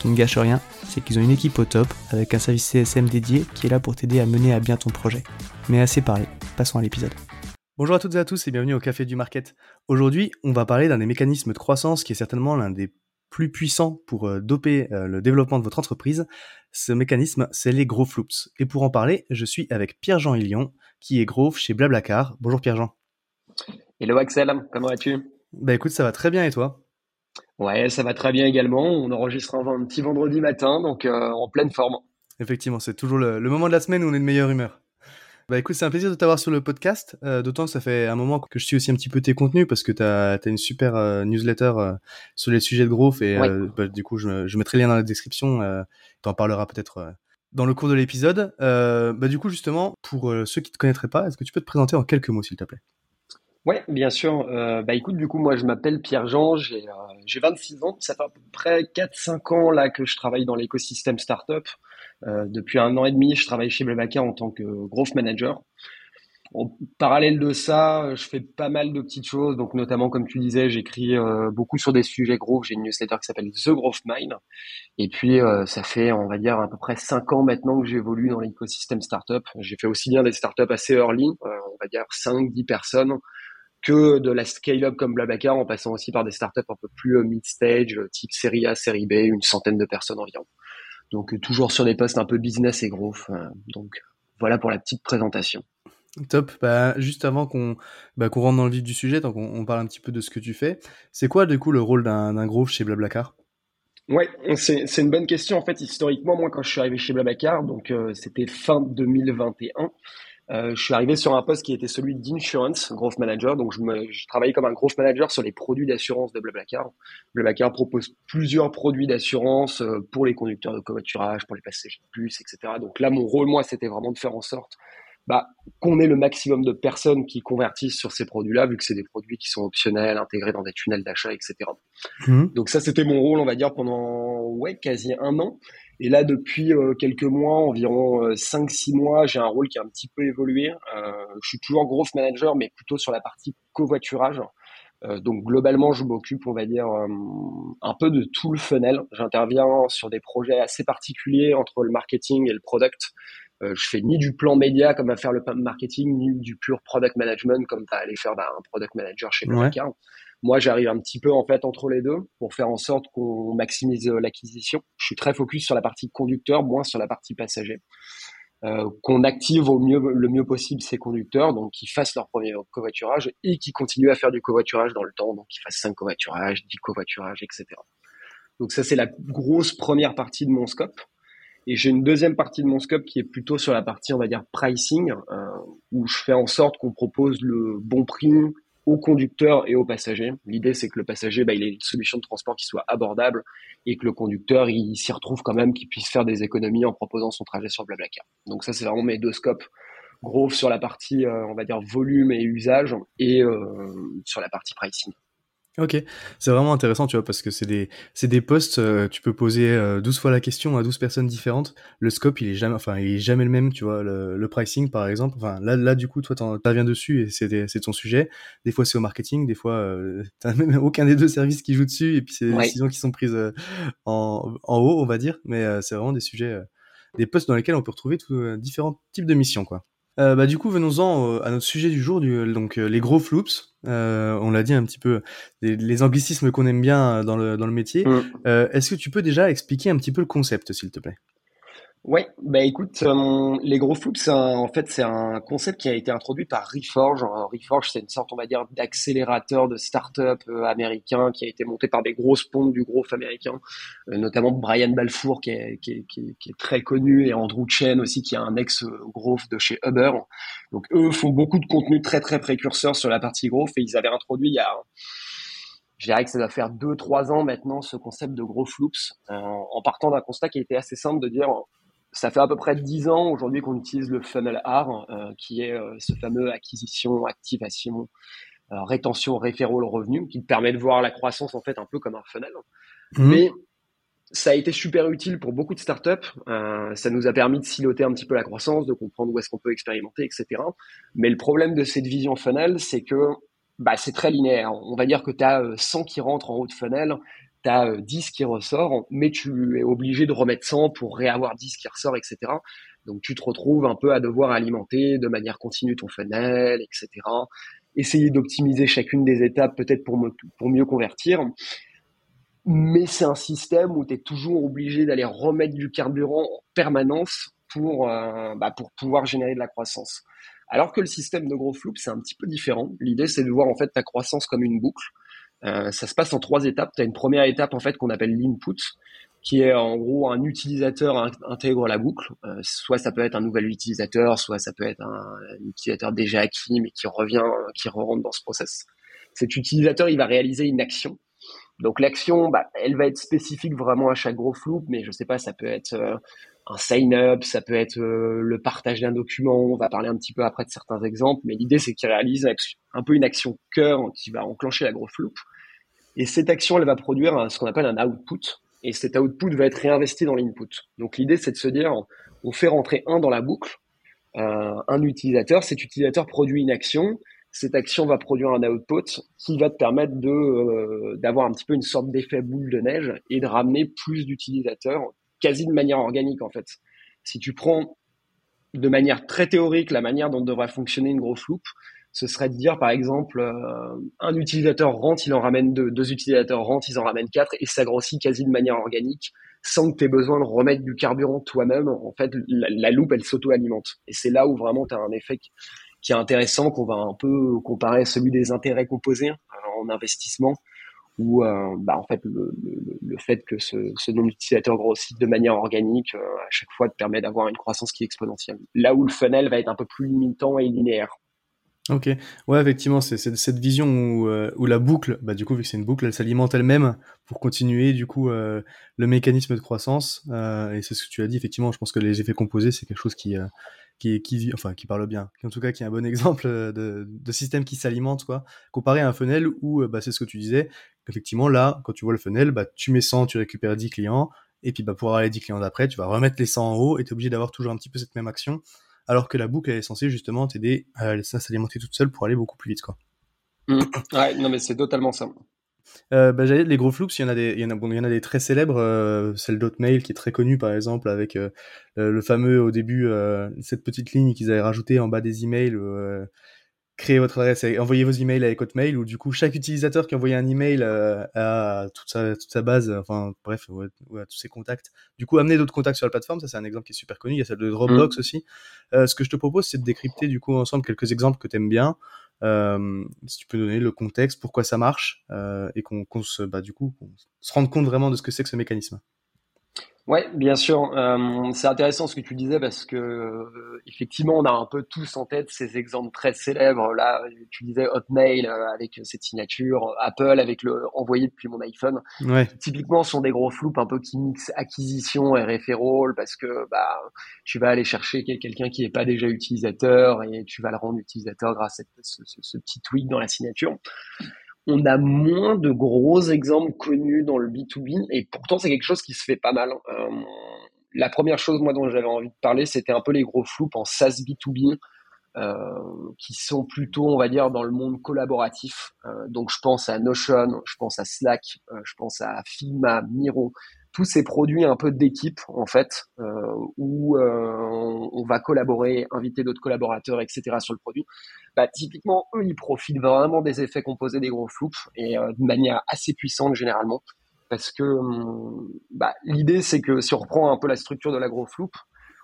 Qui ne gâche rien, c'est qu'ils ont une équipe au top avec un service CSM dédié qui est là pour t'aider à mener à bien ton projet. Mais assez parlé, passons à l'épisode. Bonjour à toutes et à tous et bienvenue au Café du Market. Aujourd'hui, on va parler d'un des mécanismes de croissance qui est certainement l'un des plus puissants pour euh, doper euh, le développement de votre entreprise, ce mécanisme, c'est les Growth Loops. Et pour en parler, je suis avec Pierre-Jean Illion, qui est Growth chez Blablacar. Bonjour Pierre-Jean. Hello Axel, comment vas-tu? Bah écoute, ça va très bien et toi? Ouais, ça va très bien également. On enregistre un, petit vendredi matin, donc euh, en pleine forme. Effectivement, c'est toujours le, le moment de la semaine où on est de meilleure humeur. Bah écoute, c'est un plaisir de t'avoir sur le podcast, euh, d'autant que ça fait un moment que je suis aussi un petit peu tes contenus parce que tu as, une super euh, newsletter sur les sujets de growth et bah, du coup je, je, mettrai le lien dans la description, tu en parleras peut-être dans le cours de l'épisode. bah du coup justement, pour ceux qui te connaîtraient pas, est-ce que tu peux te présenter en quelques mots s'il te plaît? Ouais, bien sûr. bah écoute, du coup, moi je m'appelle Pierre-Jean, j'ai j'ai 26 ans, ça fait à peu près 4-5 ans là que je travaille dans l'écosystème startup. Euh, depuis un an et demi, je travaille chez Blablacar en tant que growth manager. En parallèle de ça, je fais pas mal de petites choses. Donc, notamment, comme tu disais, j'écris euh, beaucoup sur des sujets growth. J'ai une newsletter qui s'appelle The Growth Mind. Et puis, euh, ça fait, on va dire, à peu près cinq ans maintenant que j'évolue dans l'écosystème startup. J'ai fait aussi bien des startups assez early, on va dire 5, 10 personnes, que de la scale-up comme Blablacar, en passant aussi par des startups un peu plus mid-stage, type série A, série B, une centaine de personnes environ. Donc toujours sur des postes un peu business et growth. Euh, donc voilà pour la petite présentation. Top. Bah, juste avant qu'on bah, rentre dans le vif du sujet, donc on, parle un petit peu de ce que tu fais. C'est quoi du coup le rôle d'un growth chez Blablacar? Ouais, c'est une bonne question. En fait, historiquement, moi, quand je suis arrivé chez Blablacar, donc euh, c'était fin 2021, euh, je suis arrivé sur un poste qui était celui d'insurance growth manager. Donc, je, me, je travaillais comme un growth manager sur les produits d'assurance de Blablacar. Blablacar propose plusieurs produits d'assurance euh, pour les conducteurs de covoiturage, pour les passagers de bus, etc. Donc là, mon rôle, moi, c'était vraiment de faire en sorte bah, qu'on ait le maximum de personnes qui convertissent sur ces produits-là, vu que c'est des produits qui sont optionnels, intégrés dans des tunnels d'achat, etc. Mmh. Donc ça, c'était mon rôle, on va dire, pendant ouais, quasi un an. Et là, depuis euh, quelques mois, environ 5-6 euh, mois, j'ai un rôle qui a un petit peu évolué. Euh, je suis toujours growth manager, mais plutôt sur la partie covoiturage. donc globalement, je m'occupe, on va dire, un peu de tout le funnel. J'interviens sur des projets assez particuliers entre le marketing et le product. je fais ni du plan média comme va faire le marketing, ni du pur product management comme va aller faire bah, un product manager chez ouais. Moi, j'arrive un petit peu en fait entre les deux pour faire en sorte qu'on maximise euh, l'acquisition. Je suis très focus sur la partie conducteur, moins sur la partie passager. Euh, qu'on active au mieux, le mieux possible ces conducteurs, donc qu'ils fassent leur premier covoiturage et qui continuent à faire du covoiturage dans le temps, donc qu'ils fassent 5 covoiturages, 10 covoiturages, etc. Donc ça, c'est la grosse première partie de mon scope. Et j'ai une deuxième partie de mon scope qui est plutôt sur la partie, on va dire, pricing, euh, où je fais en sorte qu'on propose le bon prix aux conducteurs et aux passagers. L'idée, c'est que le passager, bah, il ait une solution de transport qui soit abordable et que le conducteur, il s'y retrouve quand même, qu'il puisse faire des économies en proposant son trajet sur Blablacar. Donc ça, c'est vraiment mes deux scopes. Gros sur la partie, euh, on va dire, volume et usage et euh, sur la partie pricing. Ok, c'est vraiment intéressant, tu vois, parce que c'est des, c'est des posts, euh, tu peux poser 12 fois la question à 12 personnes différentes. Le scope, il est jamais, enfin, il est jamais le même, tu vois. Le, pricing, par exemple, enfin, là, là, du coup, toi, t'interviens dessus et c'est, c'est ton sujet. Des fois, c'est au marketing, des fois, euh, t'as même aucun des deux services qui joue dessus et puis c'est des décisions qui sont prises euh, en, en haut, on va dire. Mais c'est vraiment des sujets, des posts dans lesquels on peut retrouver tous différents types de missions, quoi. Euh, bah, du coup, venons-en à notre sujet du jour, du, donc les gros floops. Euh, on l'a dit un petit peu, les, anglicismes qu'on aime bien dans le, dans le métier. Mm. Euh, est-ce que tu peux déjà expliquer un petit peu le concept, s'il te plaît? Ouais, bah écoute, euh, les gros floops, en fait, c'est un concept qui a été introduit par Reforge. Reforge, c'est une sorte, on va dire, d'accélérateur de start-up euh, américain qui a été monté par des grosses pontes du growth américain, euh, notamment Brian Balfour, qui est, très connu, et Andrew Chen aussi, qui est un ex-growth de chez Uber. Donc, eux font beaucoup de contenu très, très précurseur sur la partie growth, et ils avaient introduit il y a je dirais que ça doit faire deux, trois ans maintenant ce concept de gros floops, en partant d'un constat qui été assez simple de dire ça fait à peu près dix ans aujourd'hui qu'on utilise le funnel R, euh, qui est euh, ce fameux acquisition, activation, euh, rétention, référent, revenu, qui permet de voir la croissance en fait un peu comme un funnel. Mmh. Mais ça a été super utile pour beaucoup de startups. Euh, ça nous a permis de siloter un petit peu la croissance, de comprendre où est-ce qu'on peut expérimenter, etc. Mais le problème de cette vision funnel, c'est que bah, c'est très linéaire. On va dire que tu as 100 qui rentrent en haut de funnel, tu as 10 qui ressort, mais tu es obligé de remettre 100 pour réavoir 10 qui ressort, etc. Donc tu te retrouves un peu à devoir alimenter de manière continue ton funnel, etc. Essayer d'optimiser chacune des étapes peut-être pour, mieux convertir. Mais c'est un système où tu es toujours obligé d'aller remettre du carburant en permanence pour, euh, bah, pour pouvoir générer de la croissance. Alors que le système de gros flou, c'est un petit peu différent. L'idée, c'est de voir en fait ta croissance comme une boucle. Euh, ça se passe en trois étapes. Tu as une première étape en fait qu'on appelle l'input, qui est en gros un utilisateur intègre la boucle. Euh, soit ça peut être un nouvel utilisateur, soit ça peut être un, utilisateur déjà acquis mais qui revient, qui rentre dans ce process. Cet utilisateur, il va réaliser une action. Donc l'action, bah, elle va être spécifique vraiment à chaque gros flou, mais je sais pas, ça peut être euh, un sign-up, ça peut être le partage d'un document. On va parler un petit peu après de certains exemples, mais l'idée c'est qu'il réalise un peu une action cœur qui va enclencher la grosse loop. Et cette action, elle va produire ce qu'on appelle un output. Et cet output va être réinvesti dans l'input. Donc l'idée, c'est de se dire, on fait rentrer un dans la boucle, euh, un utilisateur. Cet utilisateur produit une action. Cette action va produire un output qui va te permettre euh, d'avoir un petit peu une sorte d'effet boule de neige et de ramener plus d'utilisateurs quasi de manière organique en fait. Si tu prends de manière très théorique la manière dont devrait fonctionner une grosse loupe, ce serait de dire par exemple euh, un utilisateur rentre, il en ramène deux, deux utilisateurs rentrent, ils en ramènent quatre et ça grossit quasi de manière organique sans que tu aies besoin de remettre du carburant toi-même. En fait, la, loupe, elle s'auto-alimente. Et c'est là où vraiment tu as un effet qui, est intéressant, qu'on va un peu comparer à celui des intérêts composés hein, en investissement, où euh, bah, en fait le, le, fait que ce, ce nombre d'utilisateurs grossit de manière organique euh, à chaque fois te permet d'avoir une croissance qui est exponentielle. Là où le funnel va être un peu plus limitant et linéaire. Ok, ouais, effectivement, c'est cette vision où, euh, où, la boucle, bah, du coup, vu que c'est une boucle, elle s'alimente elle-même pour continuer, du coup, le mécanisme de croissance. Et c'est ce que tu as dit, effectivement, je pense que les effets composés, c'est quelque chose qui, qui, qui, enfin, qui parle bien, en tout cas, qui est un bon exemple de, de système qui s'alimente, quoi, comparé à un funnel où, bah, c'est ce que tu disais, effectivement, là, quand tu vois le funnel, bah, tu mets 100, tu récupères 10 clients, et puis, bah, pour avoir les 10 clients d'après, tu vas remettre les 100 en haut, et tu es obligé d'avoir toujours un petit peu cette même action alors que la boucle elle est censée justement t'aider à s'alimenter toute seule pour aller beaucoup plus vite quoi. Mmh. Ouais, non mais c'est totalement ça. Euh, bah, les gros flux, il y en a des, il y en a, bon, il y en a des très célèbres, euh, celle d'Hotmail qui est très connue par exemple avec euh, le fameux au début euh, cette petite ligne qu'ils avaient rajoutée en bas des emails créer votre adresse et envoyer vos emails avec Hotmail ou du coup chaque utilisateur qui envoyait un email euh, à toute sa, toute sa base, enfin bref, ouais, à tous ses contacts. Du coup, amener d'autres contacts sur la plateforme, ça c'est un exemple qui est super connu. Il y a celle de Dropbox mm. aussi. Euh, ce que je te propose, c'est de décrypter du coup ensemble quelques exemples que tu aimes bien. Euh, si tu peux donner le contexte, pourquoi ça marche et qu'on se, bah, du coup, se rende compte vraiment de ce que c'est que ce mécanisme. Ouais, bien sûr. Euh, c'est intéressant ce que tu disais parce que euh, effectivement, on a un peu tous en tête ces exemples très célèbres. Là, tu disais Hotmail euh, avec cette signature, Apple avec le envoyé depuis mon iPhone. Ouais. Typiquement, ce sont des gros floupes un peu qui mixent acquisition et referral parce que bah tu vas aller chercher quelqu'un qui n'est pas déjà utilisateur et tu vas le rendre utilisateur grâce à ce, ce, ce petit tweak dans la signature on a moins de gros exemples connus dans le B2B et pourtant c'est quelque chose qui se fait pas mal. Euh, la première chose moi dont j'avais envie de parler, c'était un peu les gros floups en SaaS B2B. Euh, qui sont plutôt, on va dire, dans le monde collaboratif. Euh, donc, je pense à Notion, je pense à Slack, je pense à Figma, Miro, tous ces produits un peu d'équipe, en fait, euh, où on va collaborer, inviter d'autres collaborateurs, etc. sur le produit. Bah, typiquement, eux, ils profitent vraiment des effets composés des gros floups et de manière assez puissante généralement. Parce que hum, bah, l'idée, c'est que si on reprend un peu la structure de la gros floupe,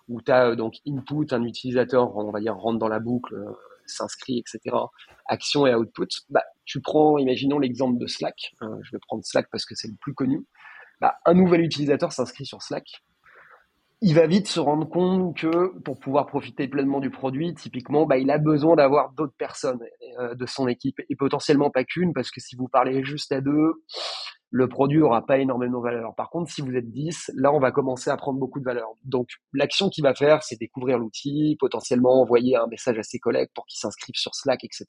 où tu as euh, donc input, un utilisateur, on va dire, rentre dans la boucle, euh, s'inscrit, etc. Action et output. Bah, tu prends, imaginons l'exemple de Slack. Euh, je vais prendre Slack parce que c'est le plus connu. Bah, un nouvel utilisateur s'inscrit sur Slack. Il va vite se rendre compte que pour pouvoir profiter pleinement du produit, typiquement, bah, il a besoin d'avoir d'autres personnes de son équipe et potentiellement pas qu'une parce que si vous parlez juste à deux, le produit aura pas énormément de valeur. Par contre, si vous êtes 10, là, on va commencer à prendre beaucoup de valeur. Donc, l'action qu'il va faire, c'est découvrir l'outil, potentiellement envoyer un message à ses collègues pour qu'ils s'inscrivent sur Slack, etc.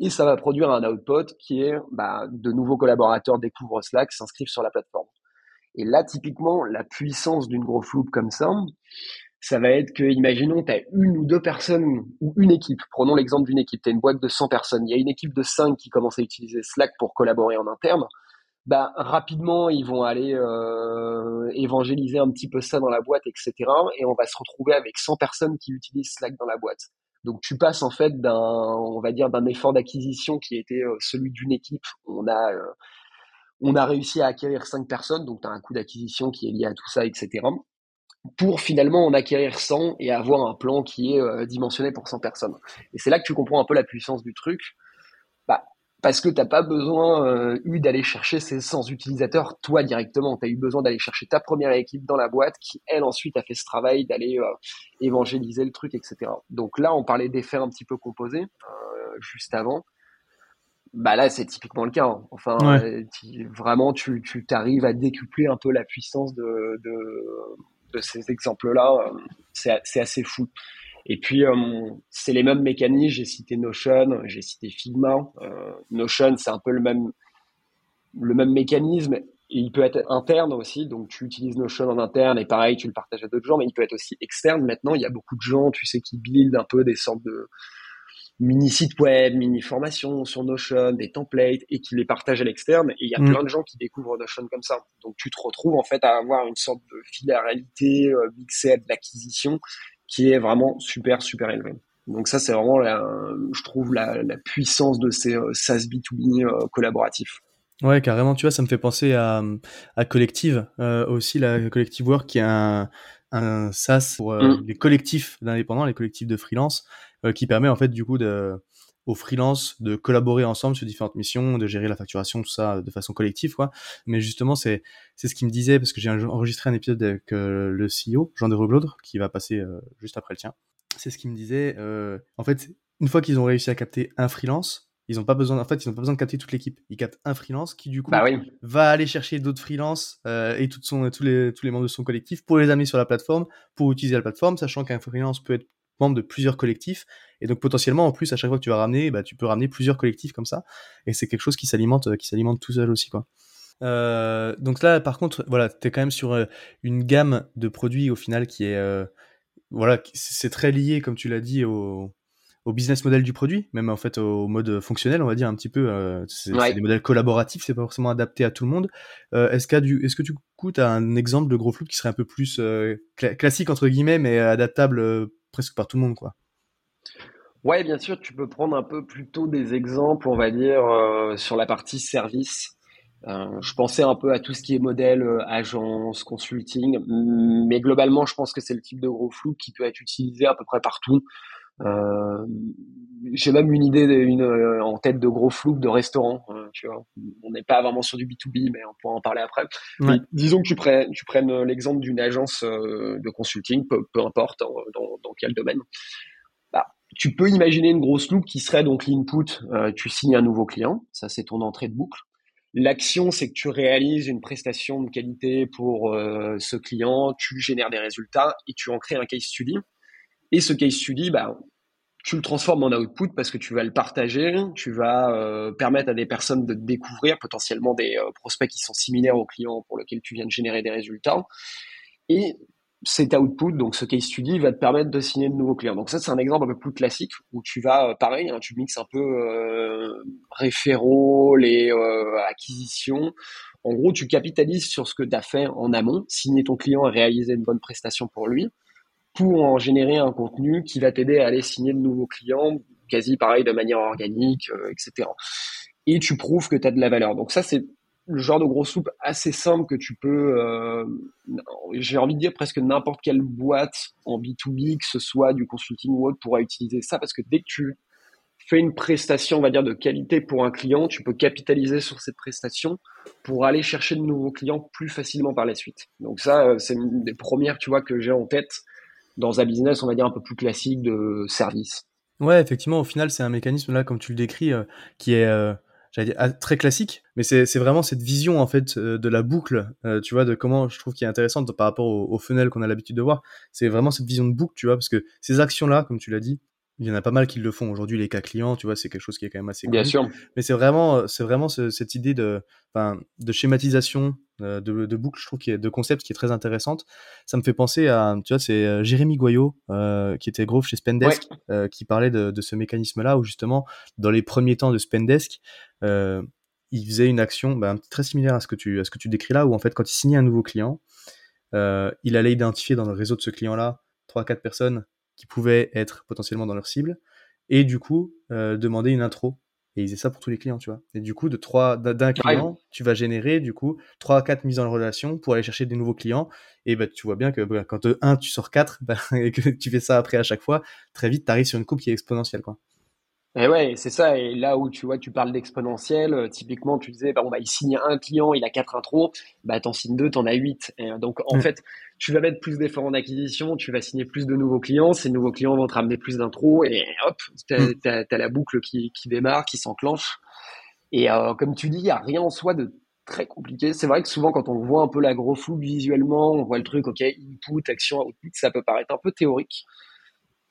Et ça va produire un output qui est, bah, de nouveaux collaborateurs découvrent Slack, s'inscrivent sur la plateforme. Et là, typiquement, la puissance d'une gros loupe comme ça, ça va être que, imaginons, tu as une ou deux personnes ou une équipe. Prenons l'exemple d'une équipe. Tu as une boîte de 100 personnes. Il y a une équipe de 5 qui commence à utiliser Slack pour collaborer en interne bah, rapidement, ils vont aller euh, évangéliser un petit peu ça dans la boîte, etc. Et on va se retrouver avec 100 personnes qui utilisent Slack dans la boîte. Donc tu passes en fait d'un, on va dire, d'un effort d'acquisition qui était euh, celui d'une équipe. On a, euh, on a réussi à acquérir 5 personnes, donc tu as un coût d'acquisition qui est lié à tout ça, etc. Pour finalement en acquérir 100 et avoir un plan qui est dimensionné pour 100 personnes. Et c'est là que tu comprends un peu la puissance du truc. Parce que tu n'as pas besoin euh, eu d'aller chercher ces 100 utilisateurs toi directement. Tu as eu besoin d'aller chercher ta première équipe dans la boîte qui, elle, ensuite a fait ce travail d'aller euh, évangéliser le truc, etc. Donc là, on parlait d'effets un petit peu composés euh, juste avant. Bah là, c'est typiquement le cas. Hein. Enfin, vraiment, tu, tu t'arrives à décupler un peu la puissance de, de, de ces exemples-là. c'est assez fou. Et puis, euh, c'est les mêmes mécanismes. J'ai cité Notion, j'ai cité Figma. Euh, Notion, c'est un peu le même, le même mécanisme. il peut être interne aussi, donc tu utilises Notion en interne et pareil, tu le partages à d'autres gens, mais il peut être aussi externe. Maintenant, il y a beaucoup de gens, tu sais, qui build un peu des sortes de mini sites web, mini formations sur Notion, des templates et qui les partagent à l'externe. Et il y a mm. plein de gens qui découvrent Notion comme ça. Donc tu te retrouves en fait à avoir une sorte de filarité euh, mixée à de l'acquisition qui est vraiment super, super élevé. Donc ça, c'est vraiment, je trouve, la, puissance de ces euh, SaaS B2B euh, collaboratifs. Ouais, carrément, tu vois, ça me fait penser à, à Collective, euh, aussi la Collective Work, qui est un, un SaaS pour mm. les collectifs d'indépendants, les collectifs de freelance, qui permet en fait du coup de, aux freelance de collaborer ensemble sur différentes missions, de gérer la facturation, tout ça de façon collective, quoi. Mais justement, c'est c'est ce qu'il me disait parce que j'ai enregistré un épisode avec euh, le CEO Jean de Reblaudre qui va passer euh, juste après le tien. C'est ce qu'il me disait. Euh, en fait, une fois qu'ils ont réussi à capter un freelance, ils ont pas besoin. En fait, ils ont pas besoin de capter toute l'équipe. Ils captent un freelance qui du coup bah va aller chercher d'autres freelances et son, tous les tous les membres de son collectif pour les amener sur la plateforme pour utiliser la plateforme, sachant qu'un freelance peut être membre de plusieurs collectifs. Et donc potentiellement, en plus, à chaque fois que tu vas ramener, bah, tu peux ramener plusieurs collectifs comme ça. Et c'est quelque chose qui s'alimente, euh, qui s'alimente tout seul aussi, quoi. Euh, donc là, par contre, voilà, tu es quand même sur euh, une gamme de produits au final qui est, voilà, c'est très lié, comme tu l'as dit, au, au, business model du produit, même en fait au mode fonctionnel, on va dire un petit peu. c'est des modèles collaboratifs, c'est pas forcément adapté à tout le monde. est-ce, que du, est-ce que tu as un exemple de gros flou qui serait un peu plus classique entre guillemets, mais adaptable presque par tout le monde, quoi. Ouais, bien sûr, tu peux prendre un peu plutôt des exemples, on va dire, euh, sur la partie service. Euh, je pensais un peu à tout ce qui est modèle, euh, agence, consulting, mais globalement, je pense que c'est le type de gros flou qui peut être utilisé à peu près partout. Euh, j'ai même une idée une, euh, en tête de gros flou de restaurant. Euh, tu vois, on n'est pas vraiment sur du B2B, mais on pourra en parler après. disons que tu prennes, tu prennes l'exemple d'une agence de consulting, peu, peu importe dans, dans, dans, quel domaine. Bah, tu peux imaginer une grosse loupe qui serait donc l'input. tu signes un nouveau client, ça c'est ton entrée de boucle. L'action, c'est que tu réalises une prestation de qualité pour ce client, tu génères des résultats et tu en crées un case study. Et ce case study, bah, tu le transformes en output parce que tu vas le partager, tu vas euh, permettre à des personnes de découvrir potentiellement des euh, prospects qui sont similaires aux clients pour lesquels tu viens de générer des résultats. Et cet output, donc ce case study, va te permettre de signer de nouveaux clients. Donc ça, c'est un exemple un peu plus classique où tu vas, euh, pareil, hein, tu mixes un peu euh, référaux, les acquisitions. En gros, tu capitalises sur ce que tu as fait en amont, signer ton client et réaliser une bonne prestation pour lui pour en générer un contenu qui va t'aider à aller signer de nouveaux clients, quasi pareil de manière organique, euh, etc. Et tu prouves que tu as de la valeur. Donc ça, c'est le genre de gros soupe assez simple que tu peux, euh, j'ai envie de dire presque n'importe quelle boîte en B2B, que ce soit du consulting ou autre, pourra utiliser ça parce que dès que tu fais une prestation, on va dire, de qualité pour un client, tu peux capitaliser sur cette prestation pour aller chercher de nouveaux clients plus facilement par la suite. Donc ça, euh, c'est une des premières, tu vois, que j'ai en tête dans un business, on va dire, un peu plus classique de service. Ouais, effectivement, au final, c'est un mécanisme là, comme tu le décris, euh, qui est euh, dire, ah, très classique, mais c'est vraiment cette vision en fait euh, de la boucle, tu vois, de comment je trouve qui est intéressante par rapport au, au funnel qu'on a l'habitude de voir. C'est vraiment cette vision de boucle, tu vois, parce que ces actions-là, comme tu l'as dit, il y en a pas mal qui le font aujourd'hui les cas clients tu vois c'est quelque chose qui est quand même assez bien sûr. Mais c'est vraiment c'est vraiment cette idée de de schématisation euh, de, de, boucle je trouve qui est de concept qui est très intéressante. Ça me fait penser à tu vois c'est euh, Jérémy Goyot euh, qui était gros chez Spendesk qui parlait de, de ce mécanisme là où justement dans les premiers temps de Spendesk il faisait une action ben, très similaire à ce que tu à ce que tu décris là où en fait quand il signait un nouveau client il allait identifier dans le réseau de ce client là trois quatre personnes qui pouvaient être potentiellement dans leur cible, et du coup euh, demander une intro. Et ils faisaient ça pour tous les clients, tu vois. Et du coup, de trois d'un client, tu vas générer du coup trois à quatre mises en relation pour aller chercher des nouveaux clients. Et bah, tu vois bien que bah, quand de un tu sors quatre bah, et que tu fais ça après à chaque fois, très vite tu arrives sur une coupe qui est exponentielle, quoi. Et ouais, c'est ça. Et là où tu vois, tu parles d'exponentiel, euh, typiquement, tu disais, bah, bon, bah, il signe un client, il a quatre intros, bah, t'en signes deux, t'en as huit. Et, euh, donc, en mm. fait, tu vas mettre plus d'efforts en acquisition, tu vas signer plus de nouveaux clients, ces nouveaux clients vont te ramener plus d'intros, et hop, t'as, mm. la boucle qui, qui démarre, qui s'enclenche. Et euh, comme tu dis, il n'y a rien en soi de très compliqué. C'est vrai que souvent, quand on voit un peu la gros visuellement, on voit le truc, ok, input, action, output, ça peut paraître un peu théorique.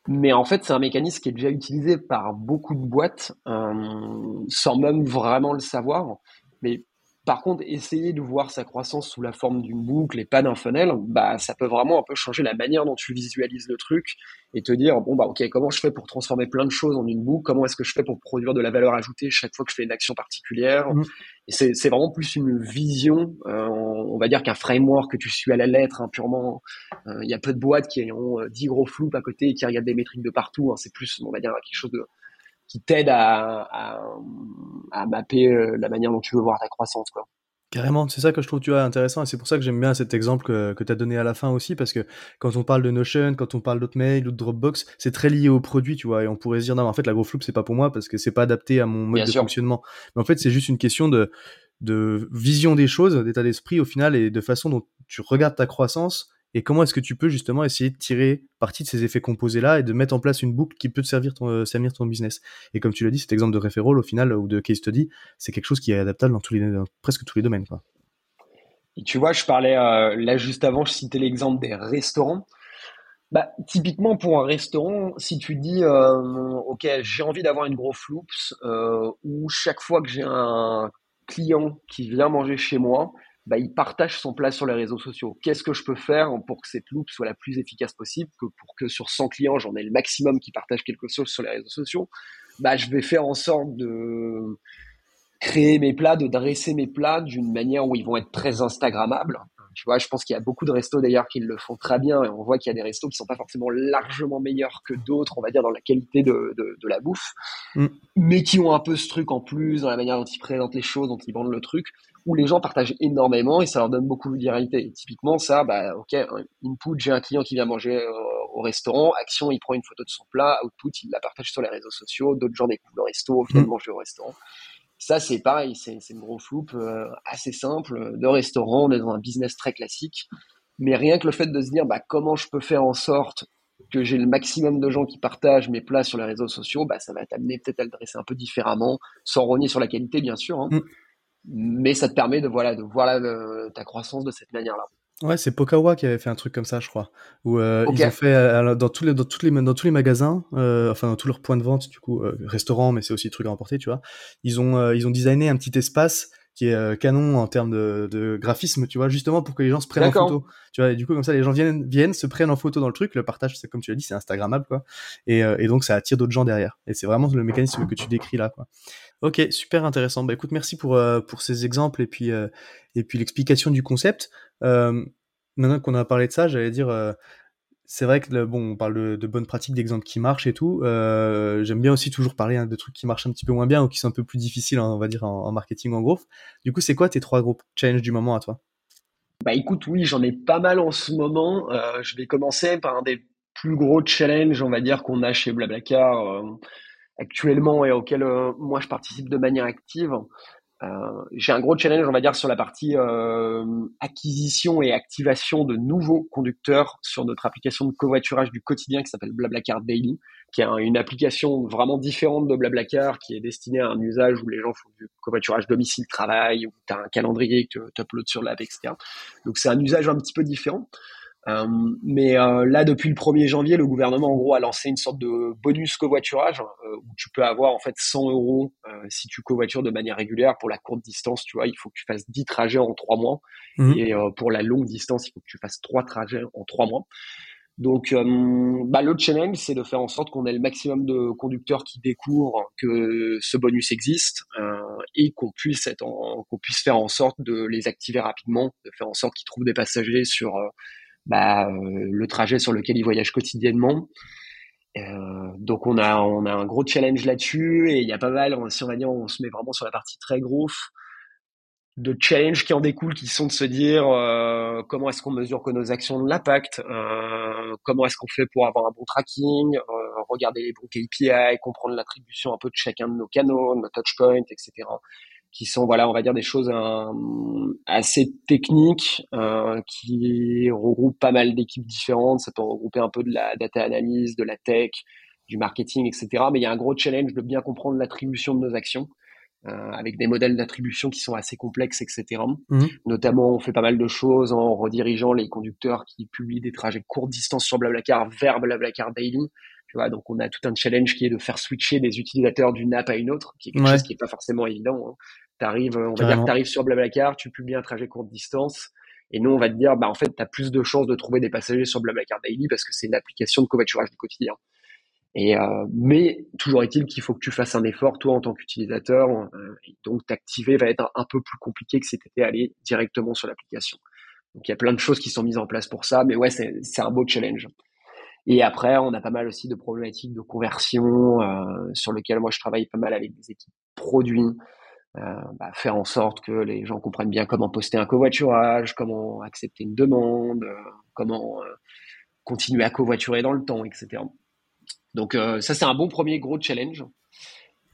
Mais en fait, c'est un mécanisme qui est déjà utilisé par beaucoup de boîtes euh, sans même vraiment le savoir. Mais par contre, essayer de voir sa croissance sous la forme d'une boucle et pas d'un funnel, bah, ça peut vraiment un peu changer la manière dont tu visualises le truc et te dire, bon, bah, ok, comment je fais pour transformer plein de choses en une boucle? Comment est-ce que je fais pour produire de la valeur ajoutée chaque fois que je fais une action particulière? Mmh. Et c'est, c'est vraiment plus une vision, euh, on va dire qu'un framework que tu suis à la lettre, hein, purement. Euh, il y a peu de boîtes qui ont 10 euh, gros floops à côté et qui regardent des métriques de partout. Hein. c'est plus, on va dire, quelque chose de, qui t'aide à, à, à, mapper euh, la manière dont tu veux voir ta croissance. Quoi. Carrément, c'est ça que je trouve tu vois, intéressant et c'est pour ça que j'aime bien cet exemple que, que tu as donné à la fin aussi parce que quand on parle de Notion, quand on parle d'Hotmail ou de Dropbox, c'est très lié au produit, tu vois, et on pourrait se dire non, en fait la GrowFloop c'est pas pour moi parce que c'est pas adapté à mon mode de fonctionnement. Mais en fait, c'est juste une question de de vision des choses, d'état d'esprit au final et de façon dont tu regardes ta croissance et comment est-ce que tu peux justement essayer de tirer parti de ces effets composés là et de mettre en place une boucle qui peut te servir ton, euh, servir ton business. Et comme tu l'as dit, cet exemple de referral au final ou de case study, c'est quelque chose qui est adaptable dans tous les presque tous les domaines. Et tu vois, je parlais euh, là juste avant, je citais l'exemple des restaurants. Bah, typiquement pour un restaurant, si tu dis euh, ok, j'ai envie d'avoir une grosse loops euh, où chaque fois que j'ai un client qui vient manger chez moi, bah, il partage son plat sur les réseaux sociaux. Qu'est-ce que je peux faire pour que cette loupe soit la plus efficace possible, pour que sur 100 clients, j'en ai le maximum qui partagent quelque chose sur les réseaux sociaux? Bah, Je vais faire en sorte de créer mes plats, de dresser mes plats d'une manière où ils vont être très Instagrammables. Tu vois, je pense qu'il y a beaucoup de restos d'ailleurs qui le font très bien et on voit qu'il y a des restos qui sont pas forcément largement meilleurs que d'autres, on va dire, dans la qualité de, de, de la bouffe, mm. mais qui ont un peu ce truc en plus dans la manière dont ils présentent les choses, dont ils vendent le truc, où les gens partagent énormément et ça leur donne beaucoup de viralité. Et typiquement, ça, bah, ok, input, j'ai un client qui vient manger euh, au restaurant, action, il prend une photo de son plat, output, il la partage sur les réseaux sociaux, d'autres gens découvrent le resto, viennent mm. manger au restaurant. Ça, c'est pareil, c'est une grosse loupe euh, assez simple de restaurant, on est dans un business très classique. Mais rien que le fait de se dire bah, comment je peux faire en sorte que j'ai le maximum de gens qui partagent mes plats sur les réseaux sociaux, bah, ça va t'amener peut-être à le dresser un peu différemment, sans rogner sur la qualité, bien sûr. Hein. Mm. Mais ça te permet de, voilà, de voir ta croissance de cette manière-là. Ouais, c'est Pokawa qui avait fait un truc comme ça, je crois. Où euh, ils ont fait euh, dans tous les dans tous les dans tous les magasins, euh, enfin dans tous leurs points de vente, du coup, restaurants, mais c'est aussi truc à emporter, tu vois. Ils ont ils ont designé un petit espace qui est canon en termes de, de, graphisme, tu vois, justement pour que les gens se prennent en photo. Tu vois, et du coup comme ça les gens viennent viennent se prennent en photo dans le truc, le partage, c'est comme tu l'as dit, c'est instagrammable quoi. Et, et donc ça attire d'autres gens derrière. Et c'est vraiment le mécanisme que tu décris là quoi. Ok, super intéressant. Bah écoute, merci pour pour ces exemples et puis et puis l'explication du concept. Euh, maintenant qu'on a parlé de ça, j'allais dire, euh, c'est vrai que bon, on parle de, bonnes pratiques, d'exemples qui marchent et tout. Euh, J'aime bien aussi toujours parler hein, de trucs qui marchent un petit peu moins bien ou qui sont un peu plus difficiles, on va dire, en, marketing en gros. Du coup, c'est quoi tes trois gros challenges du moment à toi? Bah écoute, oui, j'en ai pas mal en ce moment. Euh, je vais commencer par un des plus gros challenges, on va dire, qu'on a chez Blablacar euh, actuellement et auquel moi je participe de manière active. Euh, j'ai un gros challenge, on va dire, sur la partie euh, acquisition et activation de nouveaux conducteurs sur notre application de covoiturage du quotidien qui s'appelle Blablacar Daily, qui est une application vraiment différente de Blablacar, qui est destinée à un usage où les gens font du covoiturage domicile-travail, où tu as un calendrier que tu uploads sur l'app, etc. Donc c'est un usage un petit peu différent. Euh, mais euh, là, depuis le 1er janvier, le gouvernement, en gros, a lancé une sorte de bonus covoiturage euh, où tu peux avoir en fait 100 euros si tu covoitures de manière régulière pour la courte distance. Tu vois, il faut que tu fasses 10 trajets en 3 mois. Mmh. Et pour la longue distance, il faut que tu fasses 3 trajets en 3 mois. Donc, bah, le challenge, c'est de faire en sorte qu'on ait le maximum de conducteurs qui découvrent que ce bonus existe et qu'on puisse être qu'on puisse faire en sorte de les activer rapidement, de faire en sorte qu'ils trouvent des passagers sur bah, euh, le trajet sur lequel ils voyagent quotidiennement. Euh, donc on a on a un gros challenge là-dessus et il y a pas mal si on va dire on se met vraiment sur la partie très grosse de challenge qui en découlent qui sont de se dire euh, comment est-ce qu'on mesure que nos actions ont de l'impact comment est-ce qu'on fait pour avoir un bon tracking regarder les bons KPI comprendre l'attribution un peu de chacun de nos canaux nos touchpoints etc qui sont voilà on va dire des choses euh, assez techniques euh, qui regroupent pas mal d'équipes différentes. Ça peut regrouper un peu de la data analyse de la tech du marketing etc mais il y a un gros challenge de bien comprendre l'attribution de nos actions euh, avec des modèles d'attribution qui sont assez complexes etc mmh. notamment on fait pas mal de choses en redirigeant les conducteurs qui publient des trajets courte distance sur Blablacar vers Blablacar Daily tu vois, donc on a tout un challenge qui est de faire switcher des utilisateurs d'une app à une autre, qui est quelque chose qui est pas forcément évident. Hein. T'arrives, on va dire que t'arrives sur Blablacar, tu publies un trajet courte distance, et nous on va te dire, bah en fait, t'as plus de chances de trouver des passagers sur Blablacar Daily parce que c'est une application de covoiturage du quotidien. Et euh, mais toujours est-il qu'il faut que tu fasses un effort toi en tant qu'utilisateur, euh, et donc t'activer va être un, peu plus compliqué que si t'étais allé directement sur l'application. Donc il y a plein de choses qui sont mises en place pour ça, mais ouais, c'est un beau challenge. Et après, on a pas mal aussi de problématiques de conversion euh, sur lesquelles moi je travaille pas mal avec des équipes produits. Euh, bah, faire en sorte que les gens comprennent bien comment poster un covoiturage, comment accepter une demande, euh, comment continuer à covoiturer dans le temps, etc. Donc ça, c'est un bon premier gros challenge.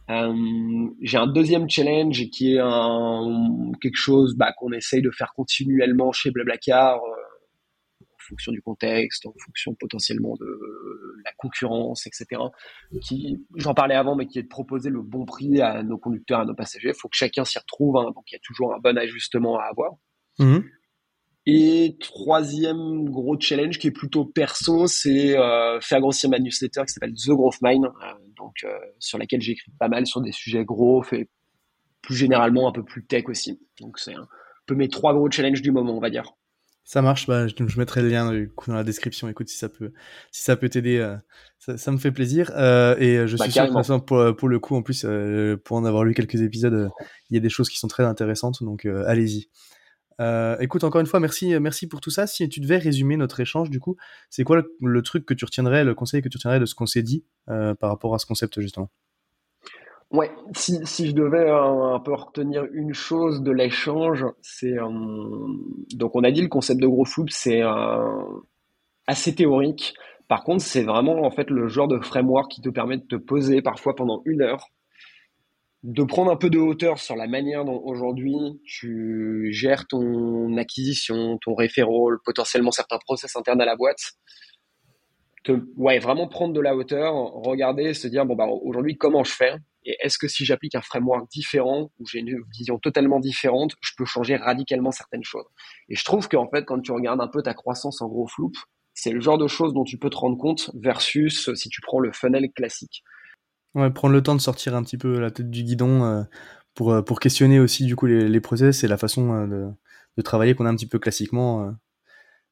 j'ai un deuxième challenge qui est quelque chose bah, qu'on essaye de faire continuellement chez Blablacar fonction du contexte, en fonction potentiellement de la concurrence, etc. Qui, j'en parlais avant, mais qui est de proposer le bon prix à nos conducteurs, à nos passagers. Il faut que chacun s'y retrouve, hein, donc il y a toujours un bon ajustement à avoir. Mhm. Et troisième gros challenge qui est plutôt perso, c'est euh, faire grossir ma newsletter qui s'appelle The Growth Mind, euh, donc euh, sur laquelle j'écris pas mal sur des sujets growth et plus généralement un peu plus tech aussi. Donc c'est un peu mes trois gros challenges du moment, on va dire. Ça marche, bah, je, je, mettrai le lien du coup, dans la description. Écoute, si ça peut, si ça peut t'aider, euh, ça, ça, me fait plaisir. Euh, et je bah, suis sûr que pour, pour le coup, en plus, euh, pour en avoir lu quelques épisodes, il y a des choses qui sont très intéressantes. Donc, allez-y. écoute, encore une fois, merci, merci pour tout ça. Si tu devais résumer notre échange, du coup, c'est quoi le, le, truc que tu retiendrais, le conseil que tu retiendrais de ce qu'on s'est dit par rapport à ce concept justement? Ouais, si, si je devais un, peu retenir une chose de l'échange, c'est euh, donc on a dit le concept de gros flou, c'est euh, assez théorique. Par contre, c'est vraiment en fait le genre de framework qui te permet de te poser parfois pendant une heure, de prendre un peu de hauteur sur la manière dont aujourd'hui tu gères ton acquisition, ton referral, potentiellement certains process internes à la boîte, ouais, vraiment prendre de la hauteur, regarder, se dire, bon, bah, aujourd'hui, comment je fais? Et est-ce que si j'applique un framework différent, ou j'ai une vision totalement différente, je peux changer radicalement certaines choses? Et je trouve qu'en fait, quand tu regardes un peu ta croissance en gros floupe, c'est le genre de choses dont tu peux te rendre compte versus si tu prends le funnel classique. Ouais, prendre le temps de sortir un petit peu la tête du guidon euh, pour, euh, pour questionner aussi du coup les, process et la façon euh, de travailler qu'on a un petit peu classiquement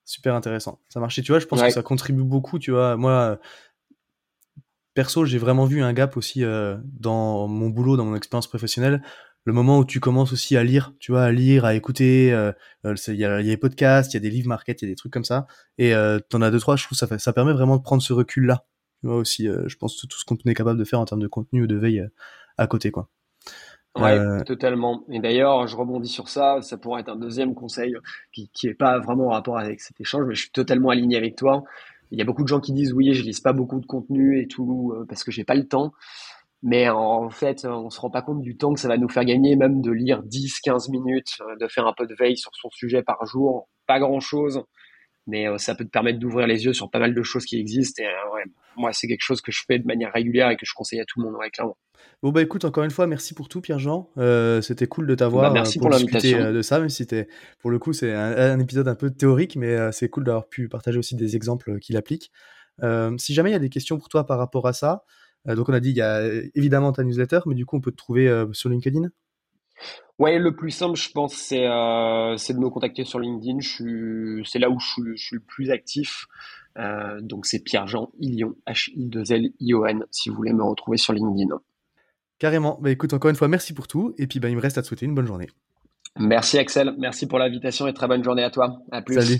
super intéressant. Ça marchait, tu vois, je pense que ça contribue beaucoup, tu vois. Moi, perso, j'ai vraiment vu un gap aussi euh, dans mon boulot, dans mon expérience professionnelle. Le moment où tu commences aussi à lire, tu vois, à lire, à écouter, euh, euh, il y, a, y a des podcasts, il y a des livres market, il y a des trucs comme ça. Et euh, t'en as deux, trois, je trouve ça, fait, ça permet vraiment de prendre ce recul-là. Tu vois aussi, je pense, tout ce qu'on est capable de faire en termes de contenu ou de veille à côté, quoi. Ouais, euh, totalement. Et d'ailleurs, je rebondis sur ça. Ça pourrait être un deuxième conseil qui, qui est pas vraiment en rapport avec cet échange, mais je suis totalement aligné avec toi. Il y a beaucoup de gens qui disent oui, je lis pas beaucoup de contenu et tout euh, parce que j'ai pas le temps. Mais en fait, on se rend pas compte du temps que ça va nous faire gagner, même de lire 10, 15 minutes, euh, de faire un peu de veille sur son sujet par jour. Pas grand chose, mais ça peut te permettre d'ouvrir les yeux sur pas mal de choses qui existent. Et ouais, moi, c'est quelque chose que je fais de manière régulière et que je conseille à tout le monde, ouais, clairement. Bon bah écoute, encore une fois, merci pour tout Pierre-Jean. Euh, c'était cool de t'avoir bah, merci euh, pour, pour discuter euh, de ça, même si c'était, pour le coup, c'est un, épisode un peu théorique, mais c'est cool d'avoir pu partager aussi des exemples qu'il applique. si jamais il y a des questions pour toi par rapport à ça, donc on a dit il y a évidemment ta newsletter, mais du coup on peut te trouver sur LinkedIn. Ouais, le plus simple, je pense, c'est de me contacter sur LinkedIn. C'est là où je suis, je suis, le plus actif. donc c'est Pierre-Jean Ilion, H-I-2-L-I-O-N, si vous voulez me retrouver sur LinkedIn. Carrément. Bah écoute, encore une fois, merci pour tout. Et puis bah, il me reste à te souhaiter une bonne journée. Merci Axel, merci pour l'invitation et très bonne journée à toi. À plus. Salut.